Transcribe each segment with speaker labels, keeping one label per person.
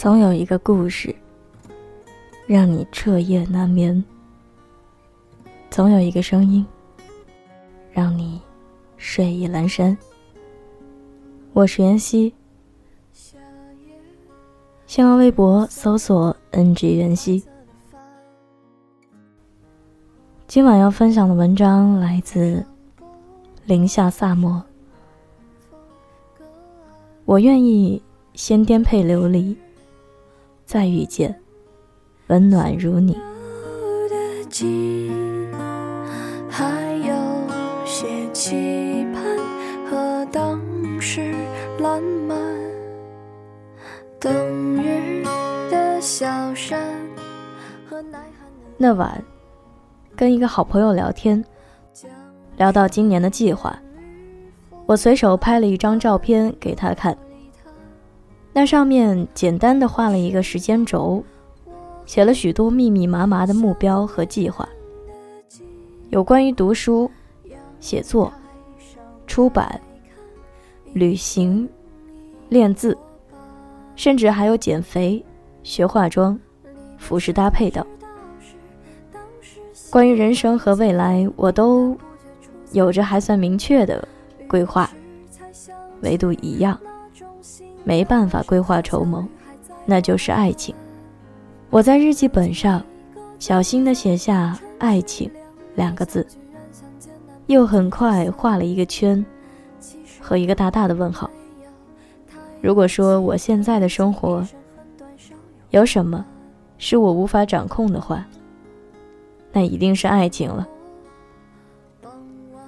Speaker 1: 总有一个故事，让你彻夜难眠；总有一个声音，让你睡意阑珊。我是妍希，新浪微博搜索 “ng 妍希”。今晚要分享的文章来自零下萨摩。我愿意先颠沛流离。再遇见，温暖如你。还有些期盼和当时烂漫，冬日的小山和耐寒那晚，跟一个好朋友聊天，聊到今年的计划，我随手拍了一张照片给他看。那上面简单的画了一个时间轴，写了许多密密麻麻的目标和计划，有关于读书、写作、出版、旅行、练字，甚至还有减肥、学化妆、服饰搭配等。关于人生和未来，我都有着还算明确的规划，唯独一样。没办法规划筹谋，那就是爱情。我在日记本上小心地写下“爱情”两个字，又很快画了一个圈和一个大大的问号。如果说我现在的生活有什么是我无法掌控的话，那一定是爱情了。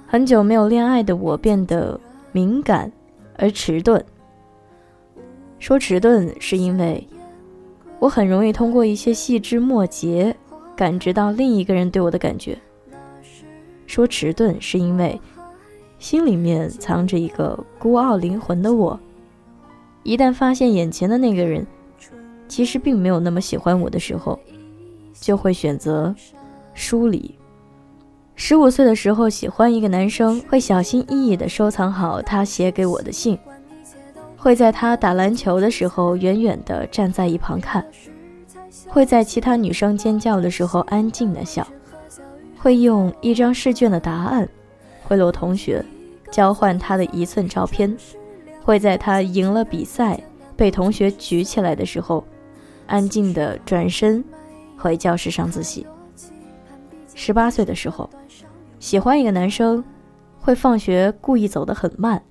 Speaker 1: 很久没有恋爱的我变得敏感而迟钝。说迟钝，是因为我很容易通过一些细枝末节感知到另一个人对我的感觉。说迟钝，是因为心里面藏着一个孤傲灵魂的我，一旦发现眼前的那个人其实并没有那么喜欢我的时候，就会选择疏离。十五岁的时候喜欢一个男生，会小心翼翼地收藏好他写给我的信。会在他打篮球的时候远远地站在一旁看，会在其他女生尖叫的时候安静地笑，会用一张试卷的答案贿赂同学，交换他的一寸照片，会在他赢了比赛被同学举起来的时候，安静地转身回教室上自习。十八岁的时候，喜欢一个男生，会放学故意走得很慢。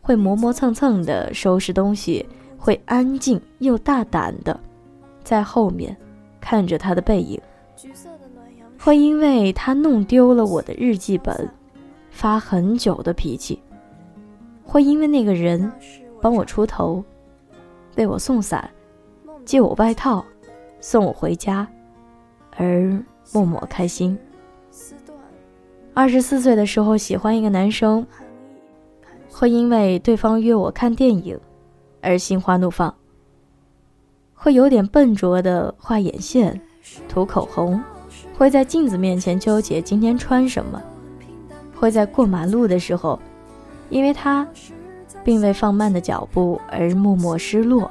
Speaker 1: 会磨磨蹭蹭的收拾东西，会安静又大胆的在后面看着他的背影，会因为他弄丢了我的日记本发很久的脾气，会因为那个人帮我出头，为我送伞，借我外套，送我回家而默默开心。二十四岁的时候喜欢一个男生。会因为对方约我看电影而心花怒放，会有点笨拙的画眼线、涂口红，会在镜子面前纠结今天穿什么，会在过马路的时候，因为他并未放慢的脚步而默默失落，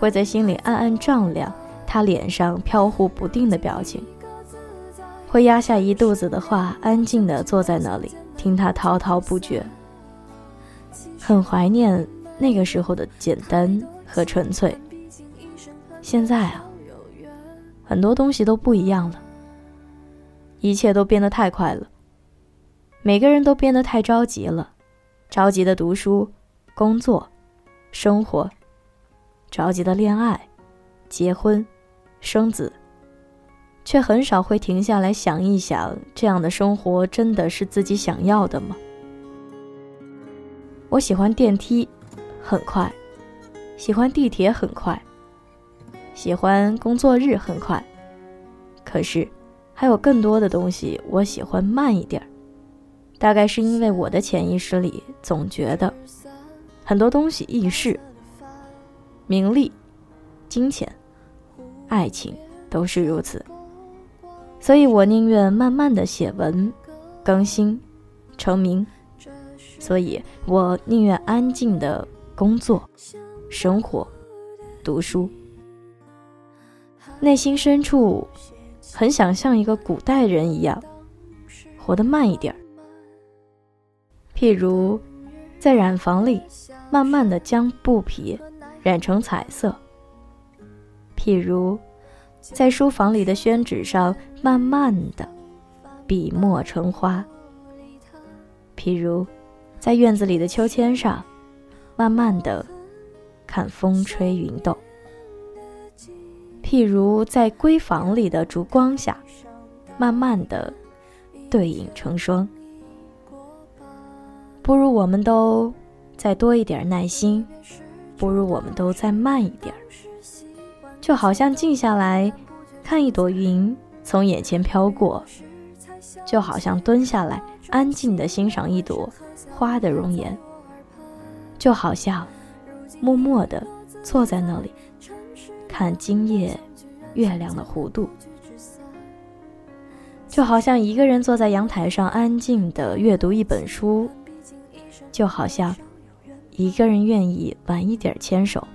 Speaker 1: 会在心里暗暗丈量他脸上飘忽不定的表情，会压下一肚子的话，安静的坐在那里听他滔滔不绝。很怀念那个时候的简单和纯粹。现在啊，很多东西都不一样了，一切都变得太快了。每个人都变得太着急了，着急的读书、工作、生活，着急的恋爱、结婚、生子，却很少会停下来想一想：这样的生活真的是自己想要的吗？我喜欢电梯，很快；喜欢地铁，很快；喜欢工作日，很快。可是，还有更多的东西我喜欢慢一点儿。大概是因为我的潜意识里总觉得，很多东西易逝，名利、金钱、爱情都是如此。所以我宁愿慢慢的写文、更新、成名。所以我宁愿安静的工作、生活、读书。内心深处很想像一个古代人一样，活得慢一点儿。譬如，在染房里慢慢的将布匹染成彩色；譬如，在书房里的宣纸上慢慢的笔墨成花；譬如，在院子里的秋千上慢慢的看风吹云动。譬如在闺房里的烛光下，慢慢的对影成双。不如我们都再多一点耐心，不如我们都再慢一点儿就好像静下来看一朵云从眼前飘过，就好像蹲下来安静的欣赏一朵花的容颜，就好像默默的坐在那里。看今夜月亮的弧度，就好像一个人坐在阳台上安静的阅读一本书，就好像一个人愿意晚一点牵手，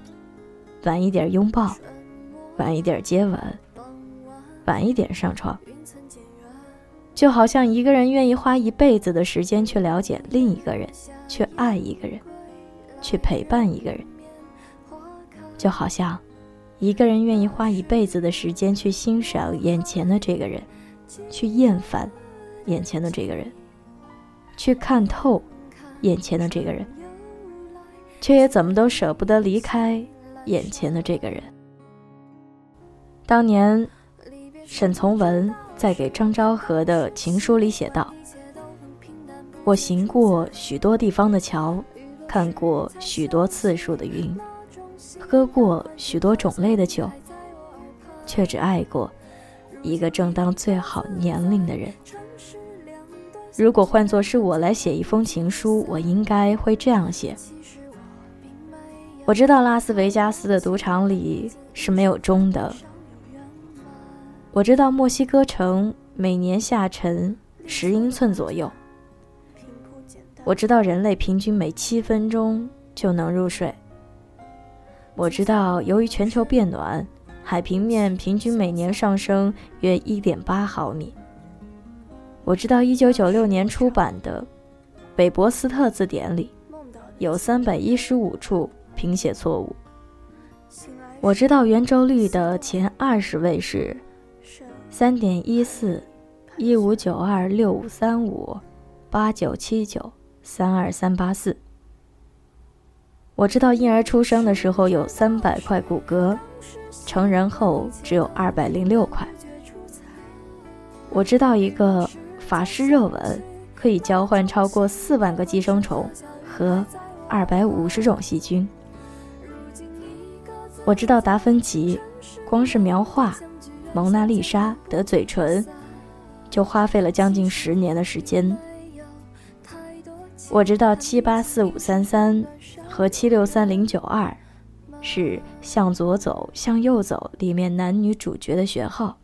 Speaker 1: 晚一点拥抱，晚一点接吻，晚一点上床，就好像一个人愿意花一辈子的时间去了解另一个人，去爱一个人，去陪伴一个人，就好像。一个人愿意花一辈子的时间去欣赏眼前的这个人，去厌烦眼前的这个人，去看透眼前的这个人，却也怎么都舍不得离开眼前的这个人。当年，沈从文在给张昭和的情书里写道：“我行过许多地方的桥，看过许多次数的云。”喝过许多种类的酒，却只爱过一个正当最好年龄的人。如果换作是我来写一封情书，我应该会这样写：我知道拉斯维加斯的赌场里是没有钟的，我知道墨西哥城每年下沉十英寸左右，我知道人类平均每七分钟就能入睡。我知道，由于全球变暖，海平面平均每年上升约一点八毫米。我知道，一九九六年出版的《韦伯斯特字典》里有三百一十五处拼写错误。我知道，圆周率的前二十位是三点一四一五九二六五三五八九七九三二三八四。我知道婴儿出生的时候有三百块骨骼，成人后只有二百零六块。我知道一个法式热吻可以交换超过四万个寄生虫和二百五十种细菌。我知道达芬奇光是描画蒙娜丽莎的嘴唇就花费了将近十年的时间。我知道七八四五三三。和七六三零九二，是向左走向右走里面男女主角的学号。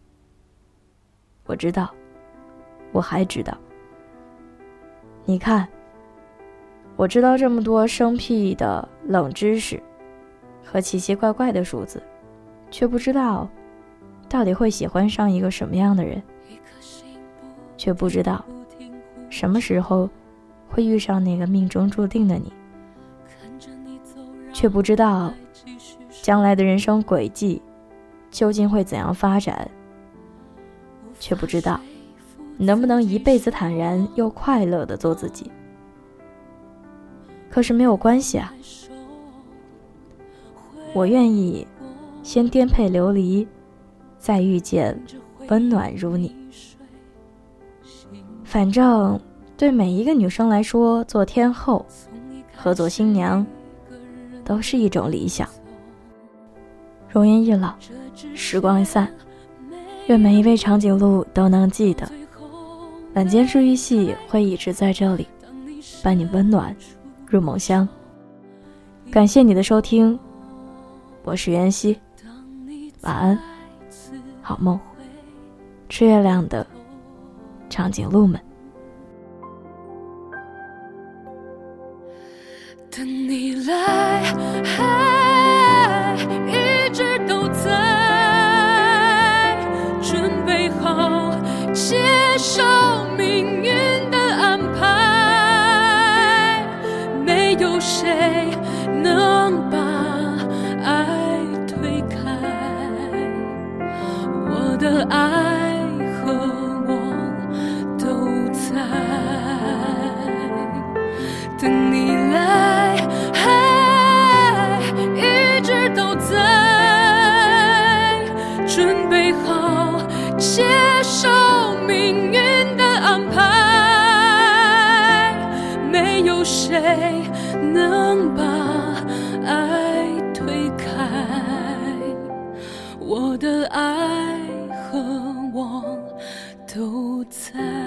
Speaker 1: 我知道，我还知道。你看，我知道这么多生僻的冷知识和奇奇怪怪的数字，却不知道到底会喜欢上一个什么样的人，却不知道什么时候会遇上那个命中注定的你。却不知道将来的人生轨迹究竟会怎样发展，却不知道能不能一辈子坦然又快乐的做自己。可是没有关系啊，我愿意先颠沛流离，再遇见温暖如你。反正对每一个女生来说，做天后和做新娘。都是一种理想。容颜一老，时光一散，愿每一位长颈鹿都能记得，晚间治愈系会一直在这里，伴你温暖入梦乡。感谢你的收听，我是袁熙，晚安，好梦，吃月亮的长颈鹿们。等你来，的爱和我都在等你来一直都在
Speaker 2: 准备好接受命运的安排。没有谁能把爱推开。我的爱和我都在。